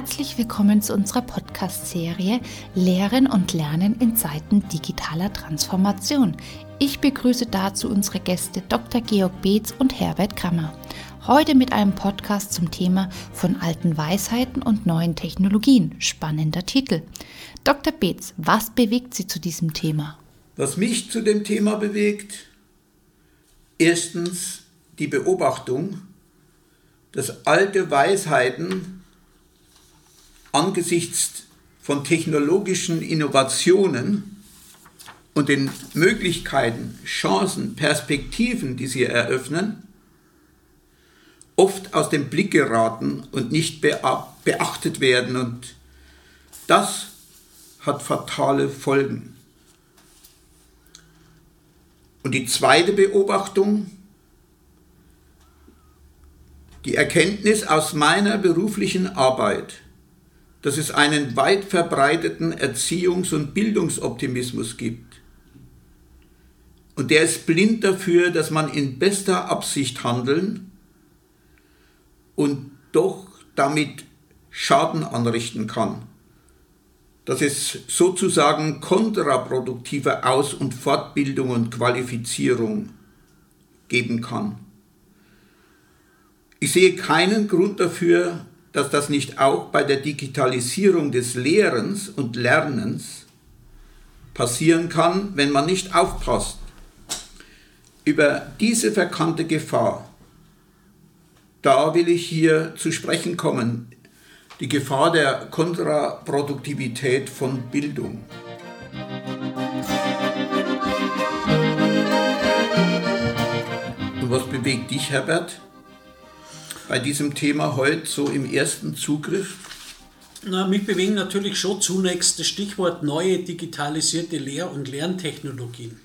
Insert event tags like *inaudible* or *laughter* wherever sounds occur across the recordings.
Herzlich willkommen zu unserer Podcast-Serie Lehren und Lernen in Zeiten digitaler Transformation. Ich begrüße dazu unsere Gäste Dr. Georg Beetz und Herbert Krammer. Heute mit einem Podcast zum Thema von alten Weisheiten und neuen Technologien. Spannender Titel. Dr. Beetz, was bewegt Sie zu diesem Thema? Was mich zu dem Thema bewegt? Erstens die Beobachtung, dass alte Weisheiten angesichts von technologischen Innovationen und den Möglichkeiten, Chancen, Perspektiven, die sie eröffnen, oft aus dem Blick geraten und nicht beachtet werden. Und das hat fatale Folgen. Und die zweite Beobachtung, die Erkenntnis aus meiner beruflichen Arbeit, dass es einen weit verbreiteten Erziehungs- und Bildungsoptimismus gibt. Und der ist blind dafür, dass man in bester Absicht handeln und doch damit Schaden anrichten kann. Dass es sozusagen kontraproduktive Aus- und Fortbildung und Qualifizierung geben kann. Ich sehe keinen Grund dafür, dass das nicht auch bei der Digitalisierung des Lehrens und Lernens passieren kann, wenn man nicht aufpasst. Über diese verkannte Gefahr, da will ich hier zu sprechen kommen, die Gefahr der Kontraproduktivität von Bildung. Und was bewegt dich, Herbert? Bei diesem Thema heute so im ersten Zugriff? Na, mich bewegen natürlich schon zunächst das Stichwort neue digitalisierte Lehr- und Lerntechnologien.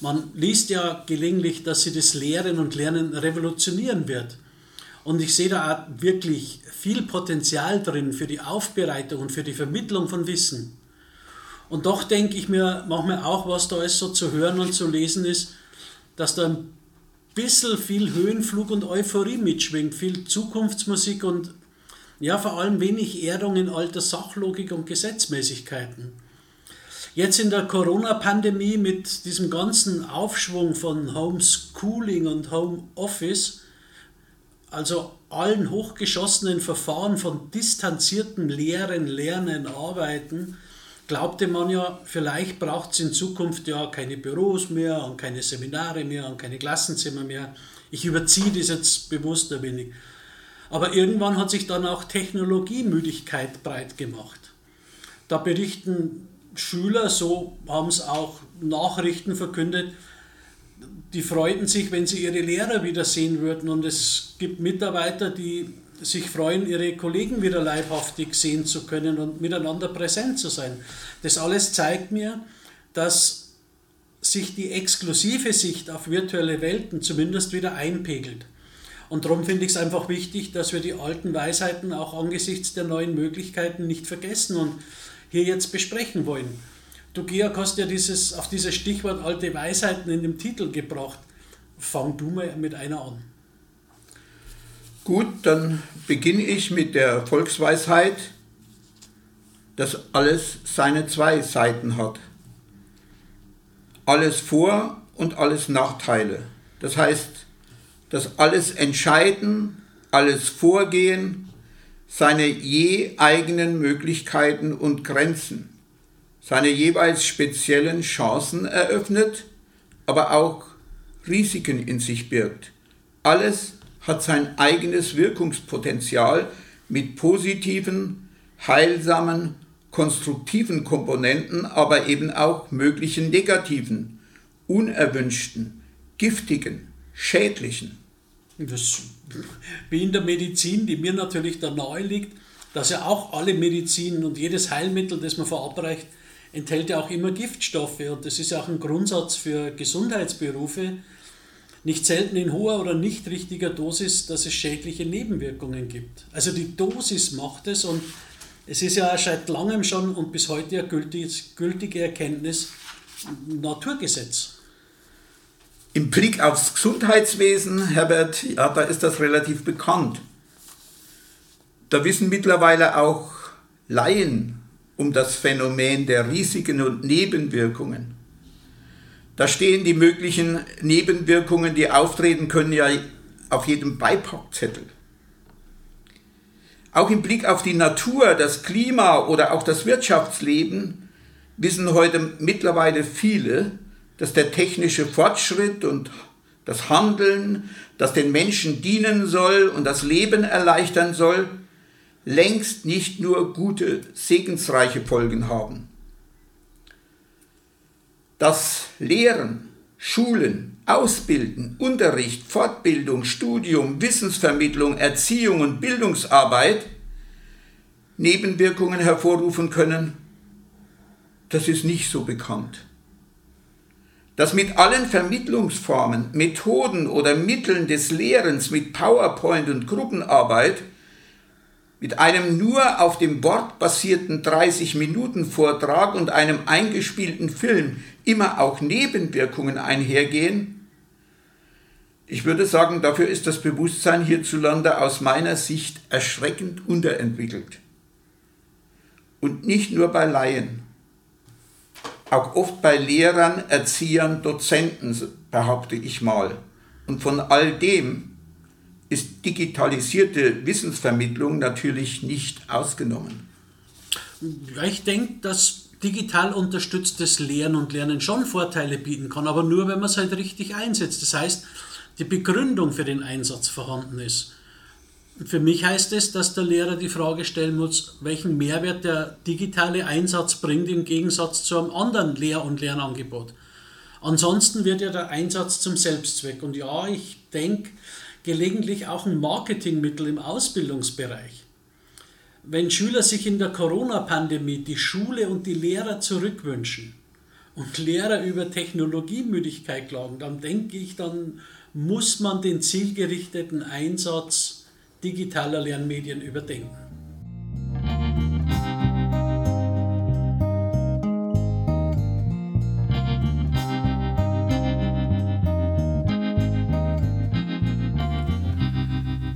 Man liest ja gelegentlich, dass sie das Lehren und Lernen revolutionieren wird. Und ich sehe da auch wirklich viel Potenzial drin für die Aufbereitung und für die Vermittlung von Wissen. Und doch denke ich mir manchmal auch, was da alles so zu hören und zu lesen ist, dass da ein bisschen viel Höhenflug und Euphorie mitschwingt, viel Zukunftsmusik und ja, vor allem wenig Erdung in alter Sachlogik und Gesetzmäßigkeiten. Jetzt in der Corona-Pandemie mit diesem ganzen Aufschwung von Homeschooling und Homeoffice, also allen hochgeschossenen Verfahren von distanziertem Lehren, Lernen, Arbeiten, glaubte man ja, vielleicht braucht es in Zukunft ja keine Büros mehr und keine Seminare mehr und keine Klassenzimmer mehr. Ich überziehe das jetzt bewusst ein wenig. Aber irgendwann hat sich dann auch Technologiemüdigkeit breit gemacht. Da berichten Schüler, so haben es auch Nachrichten verkündet, die freuten sich, wenn sie ihre Lehrer wiedersehen würden. Und es gibt Mitarbeiter, die sich freuen, ihre Kollegen wieder leibhaftig sehen zu können und miteinander präsent zu sein. Das alles zeigt mir, dass sich die exklusive Sicht auf virtuelle Welten zumindest wieder einpegelt. Und darum finde ich es einfach wichtig, dass wir die alten Weisheiten auch angesichts der neuen Möglichkeiten nicht vergessen und hier jetzt besprechen wollen. Du, Georg, hast ja dieses, auf dieses Stichwort alte Weisheiten in dem Titel gebracht. Fang du mal mit einer an. Gut, dann beginne ich mit der Volksweisheit, dass alles seine zwei Seiten hat. Alles Vor- und alles Nachteile. Das heißt, dass alles Entscheiden, alles Vorgehen seine je eigenen Möglichkeiten und Grenzen, seine jeweils speziellen Chancen eröffnet, aber auch Risiken in sich birgt. Alles hat sein eigenes Wirkungspotenzial mit positiven, heilsamen, konstruktiven Komponenten, aber eben auch möglichen negativen, unerwünschten, giftigen, schädlichen. Das, wie in der Medizin, die mir natürlich da nahe liegt, dass ja auch alle Medizin und jedes Heilmittel, das man verabreicht, enthält ja auch immer Giftstoffe. Und das ist ja auch ein Grundsatz für Gesundheitsberufe, nicht selten in hoher oder nicht richtiger Dosis, dass es schädliche Nebenwirkungen gibt. Also die Dosis macht es und es ist ja seit langem schon und bis heute ja gültig, gültige Erkenntnis Naturgesetz. Im Blick aufs Gesundheitswesen, Herbert, ja, da ist das relativ bekannt. Da wissen mittlerweile auch Laien um das Phänomen der Risiken und Nebenwirkungen. Da stehen die möglichen Nebenwirkungen, die auftreten können, ja auf jedem Beipackzettel. Auch im Blick auf die Natur, das Klima oder auch das Wirtschaftsleben wissen heute mittlerweile viele, dass der technische Fortschritt und das Handeln, das den Menschen dienen soll und das Leben erleichtern soll, längst nicht nur gute, segensreiche Folgen haben. Das Lehren, Schulen, Ausbilden, Unterricht, Fortbildung, Studium, Wissensvermittlung, Erziehung und Bildungsarbeit Nebenwirkungen hervorrufen können, das ist nicht so bekannt. Dass mit allen Vermittlungsformen, Methoden oder Mitteln des Lehrens, mit PowerPoint und Gruppenarbeit, mit einem nur auf dem Wort basierten 30-Minuten-Vortrag und einem eingespielten Film immer auch Nebenwirkungen einhergehen, ich würde sagen, dafür ist das Bewusstsein hierzulande aus meiner Sicht erschreckend unterentwickelt. Und nicht nur bei Laien, auch oft bei Lehrern, Erziehern, Dozenten, behaupte ich mal. Und von all dem ist digitalisierte Wissensvermittlung natürlich nicht ausgenommen. ich denke, dass digital unterstütztes Lehren und Lernen schon Vorteile bieten kann, aber nur, wenn man es halt richtig einsetzt. Das heißt, die Begründung für den Einsatz vorhanden ist. Für mich heißt es, dass der Lehrer die Frage stellen muss, welchen Mehrwert der digitale Einsatz bringt im Gegensatz zu einem anderen Lehr- und Lernangebot. Ansonsten wird ja der Einsatz zum Selbstzweck. Und ja, ich denke, gelegentlich auch ein Marketingmittel im Ausbildungsbereich. Wenn Schüler sich in der Corona-Pandemie die Schule und die Lehrer zurückwünschen und Lehrer über Technologiemüdigkeit klagen, dann denke ich, dann muss man den zielgerichteten Einsatz digitaler Lernmedien überdenken.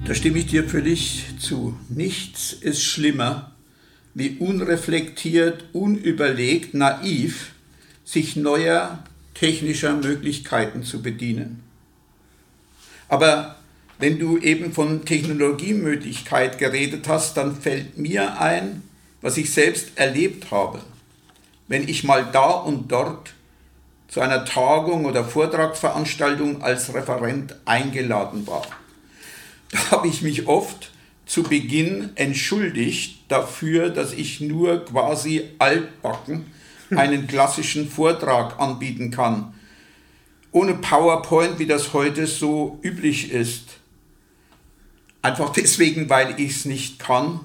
Da stimme ich dir völlig zu. Nichts ist schlimmer, wie unreflektiert, unüberlegt, naiv sich neuer technischer Möglichkeiten zu bedienen. Aber wenn du eben von Technologiemöglichkeit geredet hast, dann fällt mir ein, was ich selbst erlebt habe. Wenn ich mal da und dort zu einer Tagung oder Vortragsveranstaltung als Referent eingeladen war. Habe ich mich oft zu Beginn entschuldigt dafür, dass ich nur quasi altbacken einen klassischen Vortrag anbieten kann ohne PowerPoint, wie das heute so üblich ist. Einfach deswegen, weil ich es nicht kann.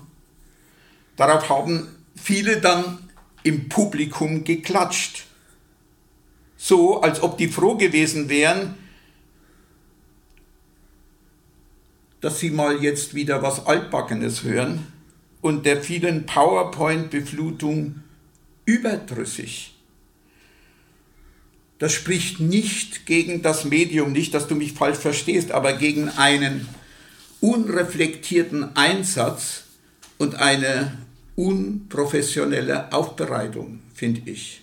Darauf haben viele dann im Publikum geklatscht. So, als ob die froh gewesen wären, dass sie mal jetzt wieder was Altbackenes hören und der vielen PowerPoint-Beflutung überdrüssig. Das spricht nicht gegen das Medium, nicht, dass du mich falsch verstehst, aber gegen einen unreflektierten Einsatz und eine unprofessionelle Aufbereitung, finde ich.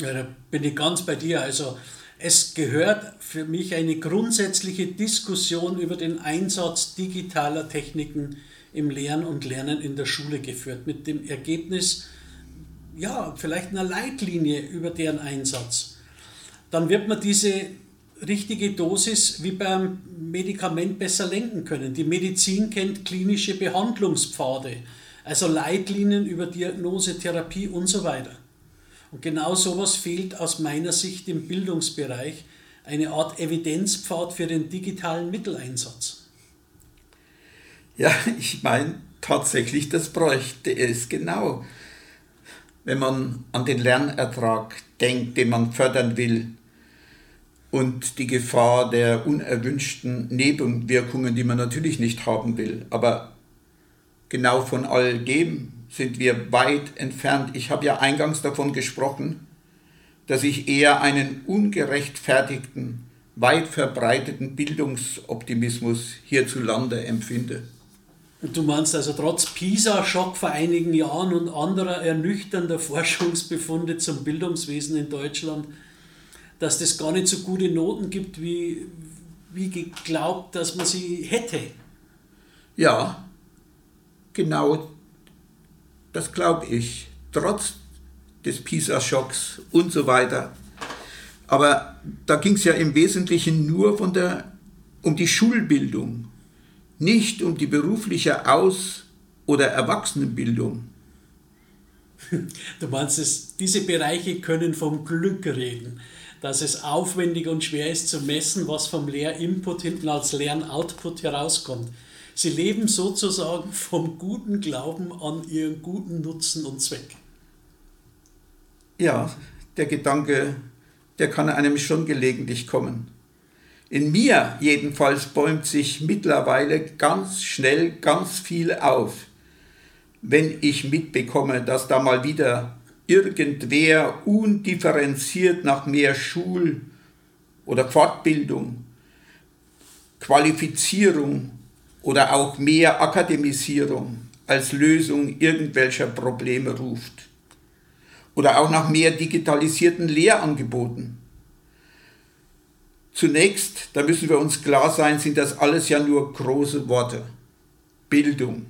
Ja, da bin ich ganz bei dir. Also es gehört für mich eine grundsätzliche Diskussion über den Einsatz digitaler Techniken im Lehren und Lernen in der Schule geführt, mit dem Ergebnis, ja, vielleicht einer Leitlinie über deren Einsatz dann wird man diese richtige Dosis wie beim Medikament besser lenken können. Die Medizin kennt klinische Behandlungspfade, also Leitlinien über Diagnose, Therapie und so weiter. Und genau sowas fehlt aus meiner Sicht im Bildungsbereich, eine Art Evidenzpfad für den digitalen Mitteleinsatz. Ja, ich meine tatsächlich, das bräuchte es genau. Wenn man an den Lernertrag denkt, den man fördern will, und die Gefahr der unerwünschten Nebenwirkungen, die man natürlich nicht haben will. Aber genau von all dem sind wir weit entfernt. Ich habe ja eingangs davon gesprochen, dass ich eher einen ungerechtfertigten, weit verbreiteten Bildungsoptimismus hierzulande empfinde. Du meinst also trotz PISA-Schock vor einigen Jahren und anderer ernüchternder Forschungsbefunde zum Bildungswesen in Deutschland, dass das gar nicht so gute Noten gibt, wie, wie geglaubt, dass man sie hätte. Ja, genau das glaube ich. Trotz des PISA-Schocks und so weiter. Aber da ging es ja im Wesentlichen nur von der, um die Schulbildung, nicht um die berufliche Aus- oder Erwachsenenbildung. Du meinst, es, diese Bereiche können vom Glück reden, dass es aufwendig und schwer ist zu messen, was vom Lehrinput hinten als Lernoutput herauskommt. Sie leben sozusagen vom guten Glauben an ihren guten Nutzen und Zweck. Ja, der Gedanke, der kann einem schon gelegentlich kommen. In mir jedenfalls bäumt sich mittlerweile ganz schnell ganz viel auf, wenn ich mitbekomme, dass da mal wieder irgendwer undifferenziert nach mehr Schul- oder Fortbildung, Qualifizierung oder auch mehr Akademisierung als Lösung irgendwelcher Probleme ruft. Oder auch nach mehr digitalisierten Lehrangeboten. Zunächst, da müssen wir uns klar sein, sind das alles ja nur große Worte. Bildung,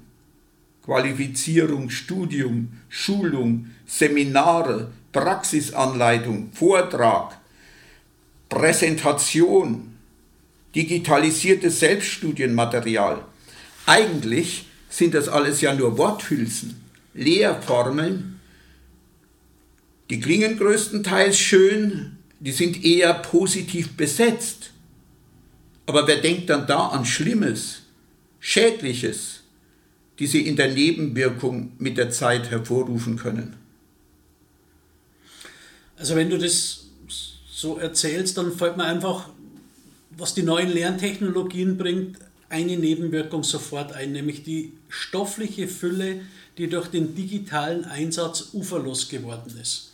Qualifizierung, Studium, Schulung, Seminare, Praxisanleitung, Vortrag, Präsentation, digitalisiertes Selbststudienmaterial. Eigentlich sind das alles ja nur Worthülsen, Lehrformeln. Die klingen größtenteils schön, die sind eher positiv besetzt. Aber wer denkt dann da an Schlimmes, Schädliches, die sie in der Nebenwirkung mit der Zeit hervorrufen können? Also wenn du das so erzählst, dann fällt mir einfach was die neuen Lerntechnologien bringt, eine Nebenwirkung sofort ein, nämlich die stoffliche Fülle, die durch den digitalen Einsatz uferlos geworden ist.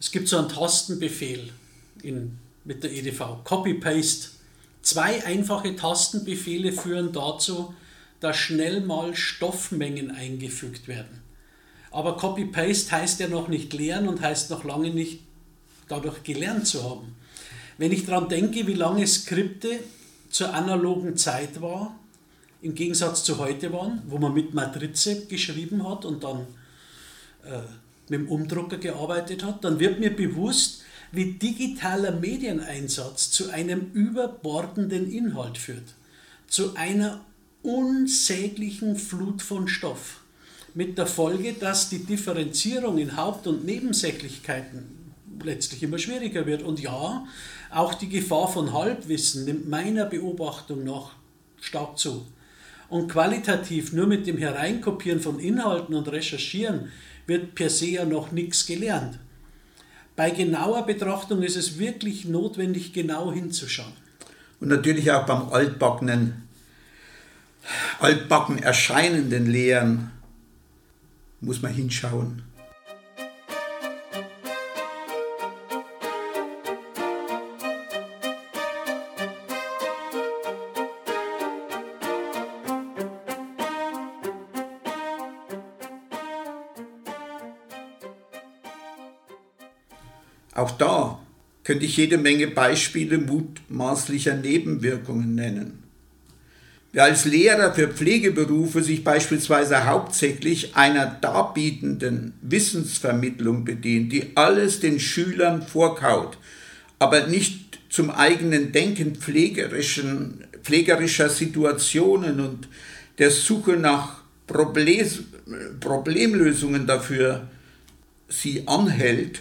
Es gibt so einen Tastenbefehl in, mit der EDV, Copy-Paste. Zwei einfache Tastenbefehle führen dazu, dass schnell mal Stoffmengen eingefügt werden. Aber Copy-Paste heißt ja noch nicht lernen und heißt noch lange nicht dadurch gelernt zu haben. Wenn ich daran denke, wie lange Skripte zur analogen Zeit war, im Gegensatz zu heute waren, wo man mit Matrize geschrieben hat und dann äh, mit dem Umdrucker gearbeitet hat, dann wird mir bewusst, wie digitaler Medieneinsatz zu einem überbordenden Inhalt führt, zu einer unsäglichen Flut von Stoff, mit der Folge, dass die Differenzierung in Haupt- und Nebensächlichkeiten letztlich immer schwieriger wird. Und ja, auch die Gefahr von Halbwissen nimmt meiner Beobachtung nach stark zu. Und qualitativ nur mit dem Hereinkopieren von Inhalten und Recherchieren wird per se ja noch nichts gelernt. Bei genauer Betrachtung ist es wirklich notwendig, genau hinzuschauen. Und natürlich auch beim altbackenen, altbacken erscheinenden Lehren muss man hinschauen. Könnte ich jede Menge Beispiele mutmaßlicher Nebenwirkungen nennen. Wer als Lehrer für Pflegeberufe sich beispielsweise hauptsächlich einer darbietenden Wissensvermittlung bedient, die alles den Schülern vorkaut, aber nicht zum eigenen Denken pflegerischen, pflegerischer Situationen und der Suche nach Problem, Problemlösungen dafür sie anhält,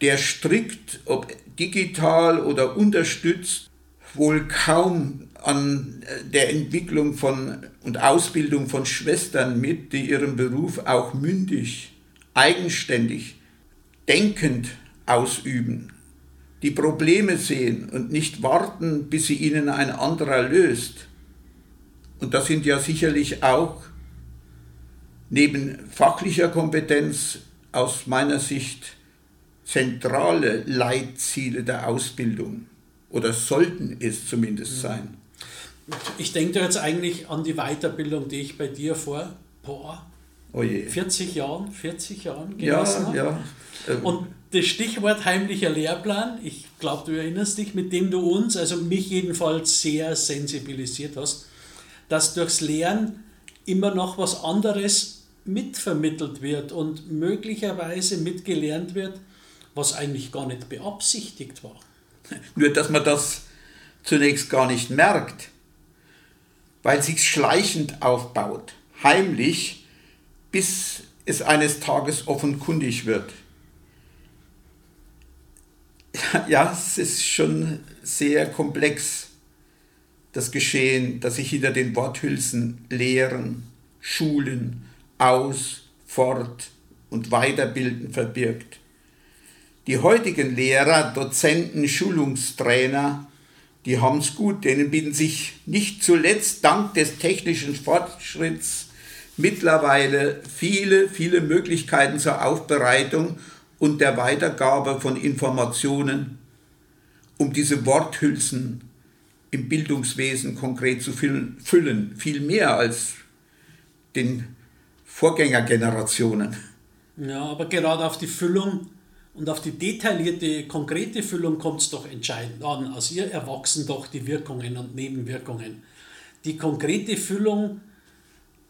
der strikt, ob digital oder unterstützt, wohl kaum an der Entwicklung von und Ausbildung von Schwestern mit, die ihren Beruf auch mündig, eigenständig, denkend ausüben, die Probleme sehen und nicht warten, bis sie ihnen ein anderer löst. Und das sind ja sicherlich auch neben fachlicher Kompetenz aus meiner Sicht zentrale Leitziele der Ausbildung oder sollten es zumindest sein. Ich denke jetzt eigentlich an die Weiterbildung, die ich bei dir vor boah, oh 40 Jahren, 40 Jahren genossen ja, habe. Ja. Und das Stichwort heimlicher Lehrplan, ich glaube, du erinnerst dich, mit dem du uns, also mich jedenfalls sehr sensibilisiert hast, dass durchs Lehren immer noch was anderes mitvermittelt wird und möglicherweise mitgelernt wird, was eigentlich gar nicht beabsichtigt war. *laughs* Nur, dass man das zunächst gar nicht merkt, weil sich schleichend aufbaut, heimlich, bis es eines Tages offenkundig wird. *laughs* Ja, es ist schon sehr komplex, das Geschehen, das sich hinter den Worthülsen Lehren, Schulen, Aus-, Fort- und Weiterbilden verbirgt. Die heutigen Lehrer, Dozenten, Schulungstrainer, die haben es gut, denen bieten sich nicht zuletzt dank des technischen Fortschritts mittlerweile viele, viele Möglichkeiten zur Aufbereitung und der Weitergabe von Informationen, um diese Worthülsen im Bildungswesen konkret zu füllen, viel mehr als den Vorgängergenerationen. Ja, aber gerade auf die Füllung und auf die detaillierte, konkrete Füllung kommt es doch entscheidend an. Aus ihr erwachsen doch die Wirkungen und Nebenwirkungen. Die konkrete Füllung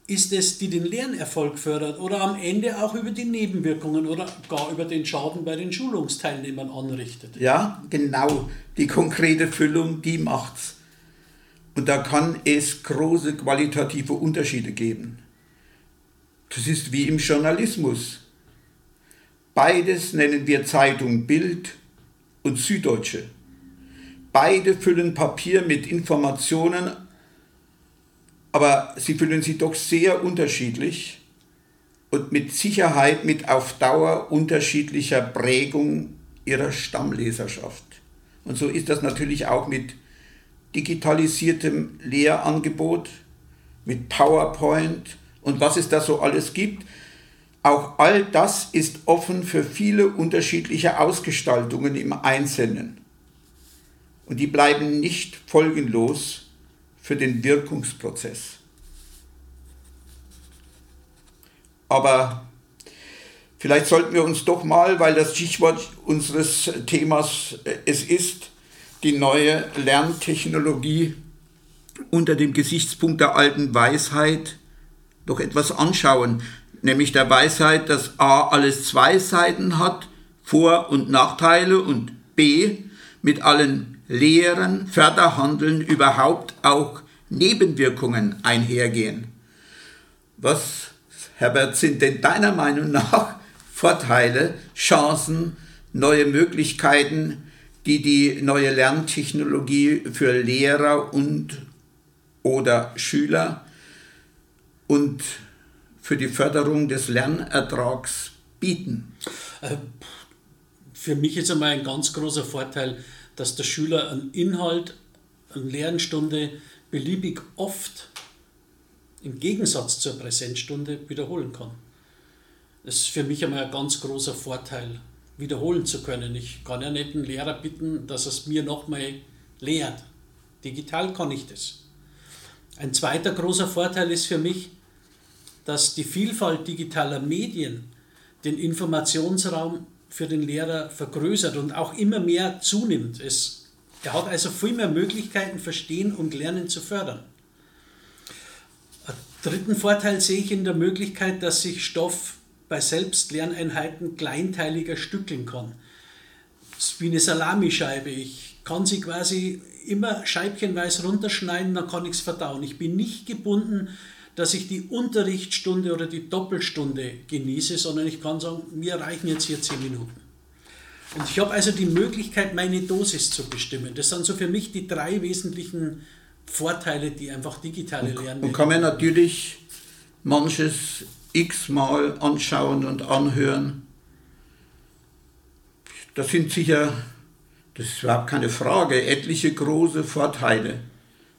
ist es, die den Lernerfolg fördert oder am Ende auch über die Nebenwirkungen oder gar über den Schaden bei den Schulungsteilnehmern anrichtet. Ja, genau. Die konkrete Füllung, die macht's. Und da kann es große qualitative Unterschiede geben. Das ist wie im Journalismus. Beides nennen wir Zeitung Bild und Süddeutsche. Beide füllen Papier mit Informationen aber sie fühlen sich doch sehr unterschiedlich und mit Sicherheit mit auf Dauer unterschiedlicher Prägung ihrer Stammleserschaft. Und so ist das natürlich auch mit digitalisiertem Lehrangebot, mit PowerPoint und was es da so alles gibt. Auch all das ist offen für viele unterschiedliche Ausgestaltungen im Einzelnen. Und die bleiben nicht folgenlos für den Wirkungsprozess. Aber vielleicht sollten wir uns doch mal, weil das Stichwort unseres Themas äh, es ist, die neue Lerntechnologie unter dem Gesichtspunkt der alten Weisheit doch etwas anschauen, nämlich der Weisheit, dass A alles zwei Seiten hat, Vor- und Nachteile und B mit allen Lehren, Förderhandeln überhaupt auch Nebenwirkungen einhergehen. Was, Herbert, sind denn deiner Meinung nach Vorteile, Chancen, neue Möglichkeiten, die die neue Lerntechnologie für Lehrer und oder Schüler und für die Förderung des Lernertrags bieten? Äh, für mich ist einmal ein ganz großer Vorteil, dass der Schüler einen Inhalt, eine Lernstunde beliebig oft im Gegensatz zur Präsenzstunde wiederholen kann. Das ist für mich einmal ein ganz großer Vorteil, wiederholen zu können. Ich kann ja nicht einen Lehrer bitten, dass er es mir nochmal lehrt. Digital kann ich das. Ein zweiter großer Vorteil ist für mich, dass die Vielfalt digitaler Medien den Informationsraum für den Lehrer vergrößert und auch immer mehr zunimmt. Es, er hat also viel mehr Möglichkeiten, Verstehen und Lernen zu fördern. Einen dritten Vorteil sehe ich in der Möglichkeit, dass sich Stoff bei Selbstlerneinheiten kleinteiliger stückeln kann. Das ist wie eine Salamischeibe. Ich kann sie quasi immer scheibchenweise runterschneiden, dann kann ich es verdauen. Ich bin nicht gebunden dass ich die Unterrichtsstunde oder die Doppelstunde genieße, sondern ich kann sagen, mir reichen jetzt hier zehn Minuten. Und ich habe also die Möglichkeit, meine Dosis zu bestimmen. Das sind so für mich die drei wesentlichen Vorteile, die einfach digitale Lernen. Und kann man natürlich manches x-mal anschauen und anhören. Das sind sicher, das ist überhaupt keine Frage, etliche große Vorteile,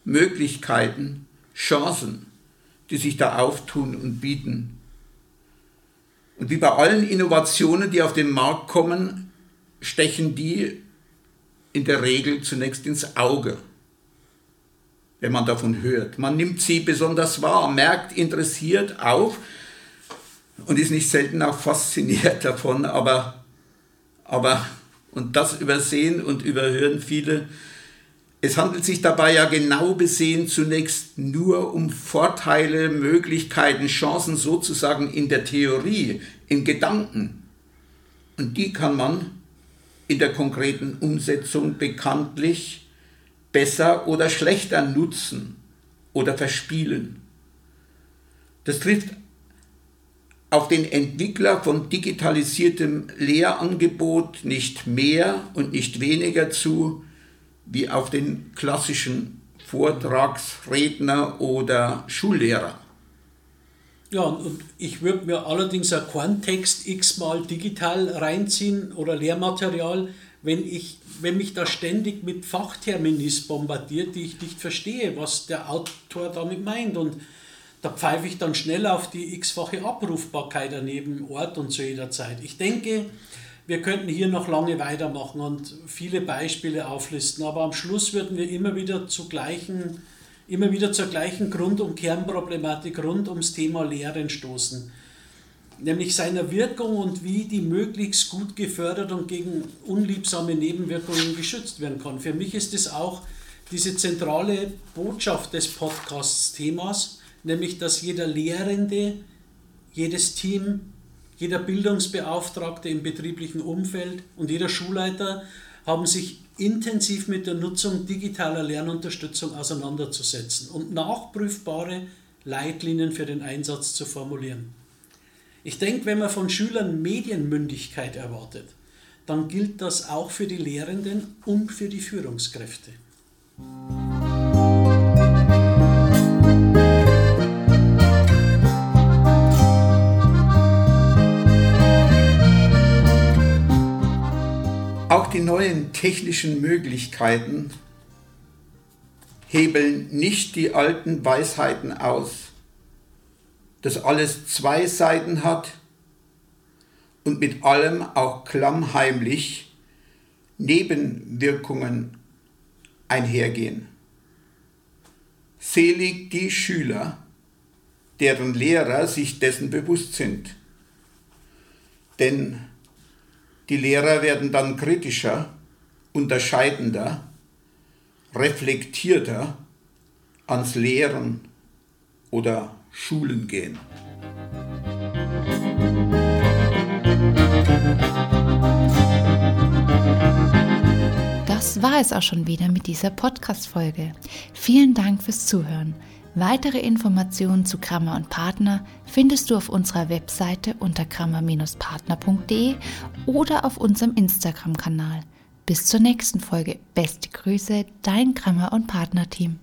Möglichkeiten, Chancen die sich da auftun und bieten. Und wie bei allen Innovationen, die auf den Markt kommen, stechen die in der Regel zunächst ins Auge. wenn man davon hört. Man nimmt sie besonders wahr, merkt interessiert auf und ist nicht selten auch fasziniert *laughs* davon, aber, aber und das übersehen und überhören viele. Es handelt sich dabei ja genau besehen zunächst nur um Vorteile, Möglichkeiten, Chancen sozusagen in der Theorie, in Gedanken. Und die kann man in der konkreten Umsetzung bekanntlich besser oder schlechter nutzen oder verspielen. Das trifft auf den Entwickler von digitalisiertem Lehrangebot nicht mehr und nicht weniger zu wie auf den klassischen Vortragsredner oder Schullehrer. Ja, und ich würde mir allerdings auch keinen Text x-mal digital reinziehen oder Lehrmaterial, wenn, ich, wenn mich da ständig mit Fachterminis bombardiert, die ich nicht verstehe, was der Autor damit meint. Und da pfeife ich dann schnell auf die x-fache Abrufbarkeit an jedem Ort und zu jeder Zeit. Ich denke, wir könnten hier noch lange weitermachen und viele Beispiele auflisten, aber am Schluss würden wir immer wieder, zu gleichen, immer wieder zur gleichen Grund- und Kernproblematik rund ums Thema Lehren stoßen. Nämlich seiner Wirkung und wie die möglichst gut gefördert und gegen unliebsame Nebenwirkungen geschützt werden kann. Für mich ist es auch diese zentrale Botschaft des Podcasts-Themas, nämlich dass jeder Lehrende, jedes Team, jeder Bildungsbeauftragte im betrieblichen Umfeld und jeder Schulleiter haben sich intensiv mit der Nutzung digitaler Lernunterstützung auseinanderzusetzen und nachprüfbare Leitlinien für den Einsatz zu formulieren. Ich denke, wenn man von Schülern Medienmündigkeit erwartet, dann gilt das auch für die Lehrenden und für die Führungskräfte. Die neuen technischen Möglichkeiten hebeln nicht die alten Weisheiten aus, dass alles zwei Seiten hat und mit allem auch klammheimlich Nebenwirkungen einhergehen. Selig die Schüler, deren Lehrer sich dessen bewusst sind. Denn die Lehrer werden dann kritischer, unterscheidender, reflektierter ans Lehren oder Schulen gehen. Das war es auch schon wieder mit dieser Podcast-Folge. Vielen Dank fürs Zuhören. Weitere Informationen zu Kramer und Partner findest du auf unserer Webseite unter kramer-partner.de oder auf unserem Instagram-Kanal. Bis zur nächsten Folge. Beste Grüße, dein Kramer und Partner-Team.